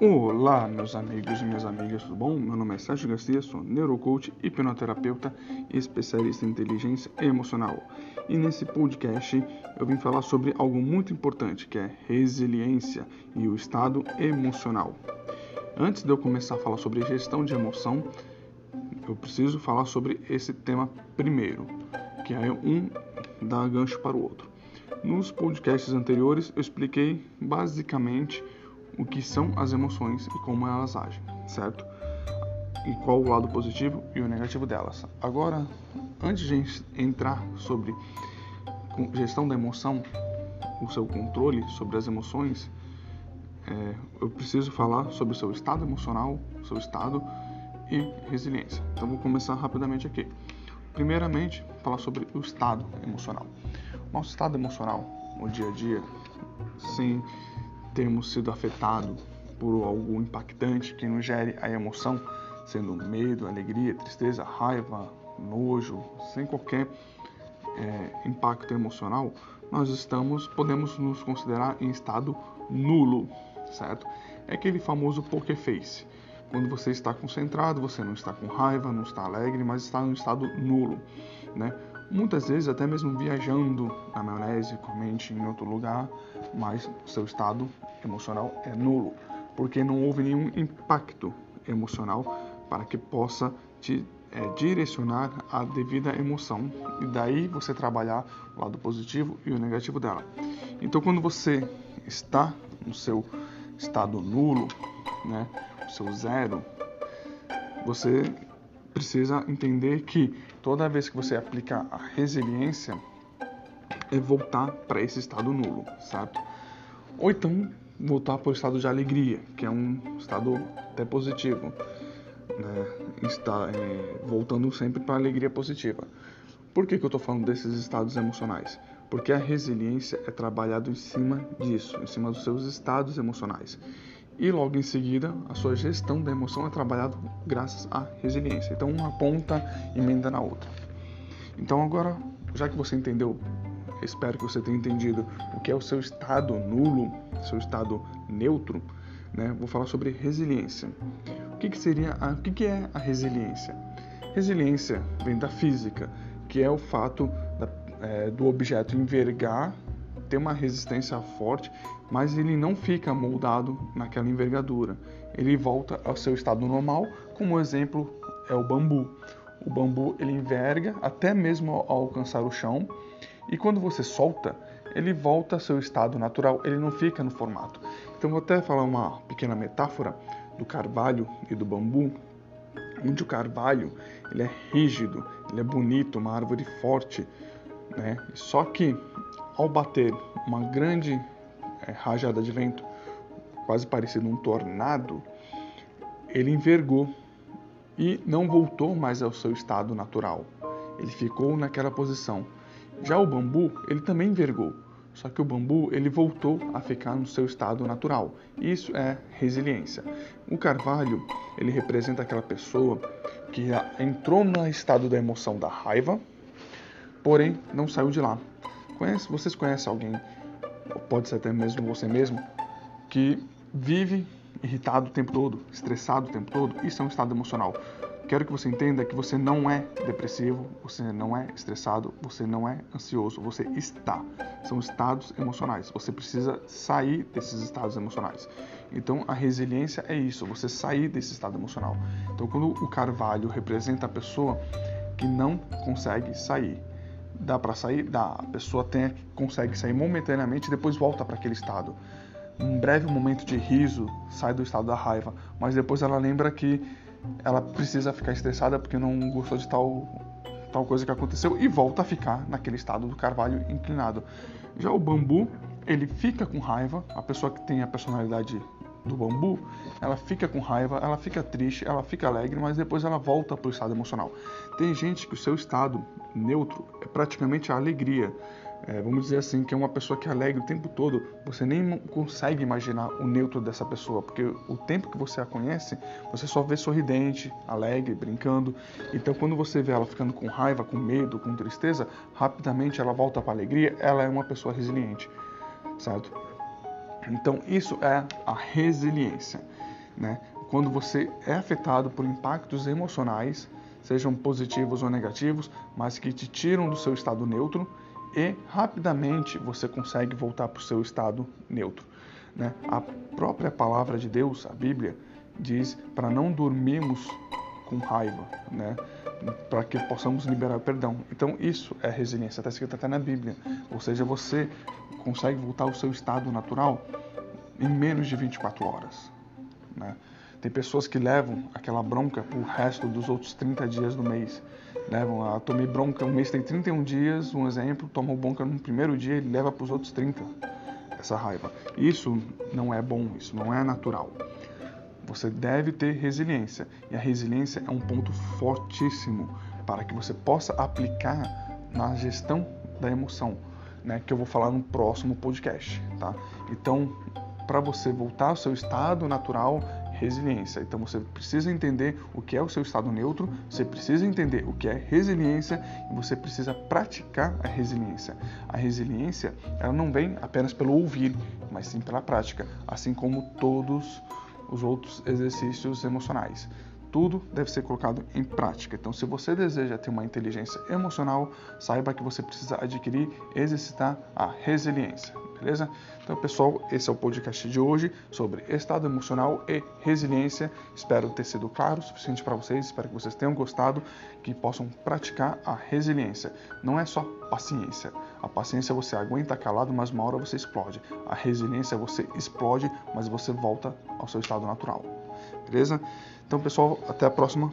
Olá, meus amigos e minhas amigas, tudo bom? Meu nome é Sérgio Garcia, sou neurocoach, hipnoterapeuta e especialista em inteligência emocional. E nesse podcast eu vim falar sobre algo muito importante, que é resiliência e o estado emocional. Antes de eu começar a falar sobre gestão de emoção, eu preciso falar sobre esse tema primeiro, que é um dar gancho para o outro. Nos podcasts anteriores eu expliquei basicamente o que são as emoções e como elas agem, certo? E qual o lado positivo e o negativo delas. Agora, antes de entrar sobre gestão da emoção, o seu controle sobre as emoções, é, eu preciso falar sobre o seu estado emocional, seu estado e resiliência. Então, vou começar rapidamente aqui. Primeiramente, falar sobre o estado emocional. Nosso estado emocional no dia a dia, sem termos sido afetados por algo impactante que nos gere a emoção, sendo medo, alegria, tristeza, raiva, nojo, sem qualquer é, impacto emocional, nós estamos, podemos nos considerar em estado nulo, certo? É aquele famoso poker face. Quando você está concentrado, você não está com raiva, não está alegre, mas está em um estado nulo, né? Muitas vezes até mesmo viajando na maionese, com a mente em outro lugar, mas o seu estado emocional é nulo, porque não houve nenhum impacto emocional para que possa te é, direcionar a devida emoção e daí você trabalhar o lado positivo e o negativo dela. Então, quando você está no seu estado nulo, né, o seu zero, você precisa entender que toda vez que você aplica a resiliência, é voltar para esse estado nulo, certo? Ou então voltar para o estado de alegria, que é um estado até positivo, né? Está é, voltando sempre para a alegria positiva. Por que, que eu estou falando desses estados emocionais? Porque a resiliência é trabalhado em cima disso, em cima dos seus estados emocionais. E logo em seguida, a sua gestão da emoção é trabalhada graças à resiliência. Então, uma ponta emenda na outra. Então, agora, já que você entendeu, espero que você tenha entendido o que é o seu estado nulo, seu estado neutro, né? Vou falar sobre resiliência. O que, que seria, a, o que, que é a resiliência? Resiliência vem da física, que é o fato da, é, do objeto envergar ter uma resistência forte, mas ele não fica moldado naquela envergadura. Ele volta ao seu estado normal, como exemplo é o bambu. O bambu ele enverga até mesmo ao alcançar o chão, e quando você solta, ele volta ao seu estado natural, ele não fica no formato. Então vou até falar uma pequena metáfora do carvalho e do bambu, onde o carvalho ele é rígido, ele é bonito, uma árvore forte, né? Só que ao bater uma grande é, rajada de vento, quase parecido um tornado, ele envergou e não voltou mais ao seu estado natural. Ele ficou naquela posição. Já o bambu, ele também envergou, só que o bambu ele voltou a ficar no seu estado natural. Isso é resiliência. O carvalho ele representa aquela pessoa que entrou no estado da emoção da raiva, porém não saiu de lá. Conhece, vocês conhecem alguém, pode ser até mesmo você mesmo, que vive irritado o tempo todo, estressado o tempo todo? Isso é um estado emocional. Quero que você entenda que você não é depressivo, você não é estressado, você não é ansioso, você está. São estados emocionais. Você precisa sair desses estados emocionais. Então a resiliência é isso, você sair desse estado emocional. Então quando o carvalho representa a pessoa que não consegue sair, dá para sair? Dá. A pessoa tem, consegue sair momentaneamente e depois volta para aquele estado. Um breve momento de riso sai do estado da raiva, mas depois ela lembra que ela precisa ficar estressada porque não gostou de tal, tal coisa que aconteceu e volta a ficar naquele estado do carvalho inclinado. Já o bambu, ele fica com raiva, a pessoa que tem a personalidade do bambu, ela fica com raiva, ela fica triste, ela fica alegre, mas depois ela volta para o estado emocional. Tem gente que o seu estado neutro é praticamente a alegria. É, vamos dizer assim, que é uma pessoa que é alegre o tempo todo, você nem consegue imaginar o neutro dessa pessoa, porque o tempo que você a conhece, você só vê sorridente, alegre, brincando. Então, quando você vê ela ficando com raiva, com medo, com tristeza, rapidamente ela volta para a alegria, ela é uma pessoa resiliente, certo? Então, isso é a resiliência. né? Quando você é afetado por impactos emocionais, sejam positivos ou negativos, mas que te tiram do seu estado neutro e rapidamente você consegue voltar para o seu estado neutro. Né? A própria palavra de Deus, a Bíblia, diz para não dormirmos com raiva, né? para que possamos liberar perdão. Então isso é resiliência, está escrito até na Bíblia. Ou seja, você consegue voltar ao seu estado natural em menos de 24 horas. Né? Tem pessoas que levam aquela bronca o resto dos outros 30 dias do mês. Levam a tomei bronca, um mês tem 31 dias, um exemplo, toma bronca no primeiro dia e leva para os outros 30 essa raiva. Isso não é bom, isso não é natural. Você deve ter resiliência e a resiliência é um ponto fortíssimo para que você possa aplicar na gestão da emoção, né, que eu vou falar no próximo podcast, tá? Então, para você voltar ao seu estado natural, resiliência. Então você precisa entender o que é o seu estado neutro, você precisa entender o que é resiliência e você precisa praticar a resiliência. A resiliência, ela não vem apenas pelo ouvir, mas sim pela prática, assim como todos os outros exercícios emocionais. Tudo deve ser colocado em prática. Então, se você deseja ter uma inteligência emocional, saiba que você precisa adquirir, exercitar a resiliência beleza? Então, pessoal, esse é o podcast de hoje sobre estado emocional e resiliência. Espero ter sido claro o suficiente para vocês, espero que vocês tenham gostado, que possam praticar a resiliência. Não é só paciência. A paciência você aguenta calado, mas uma hora você explode. A resiliência você explode, mas você volta ao seu estado natural. Beleza? Então, pessoal, até a próxima.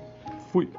Fui!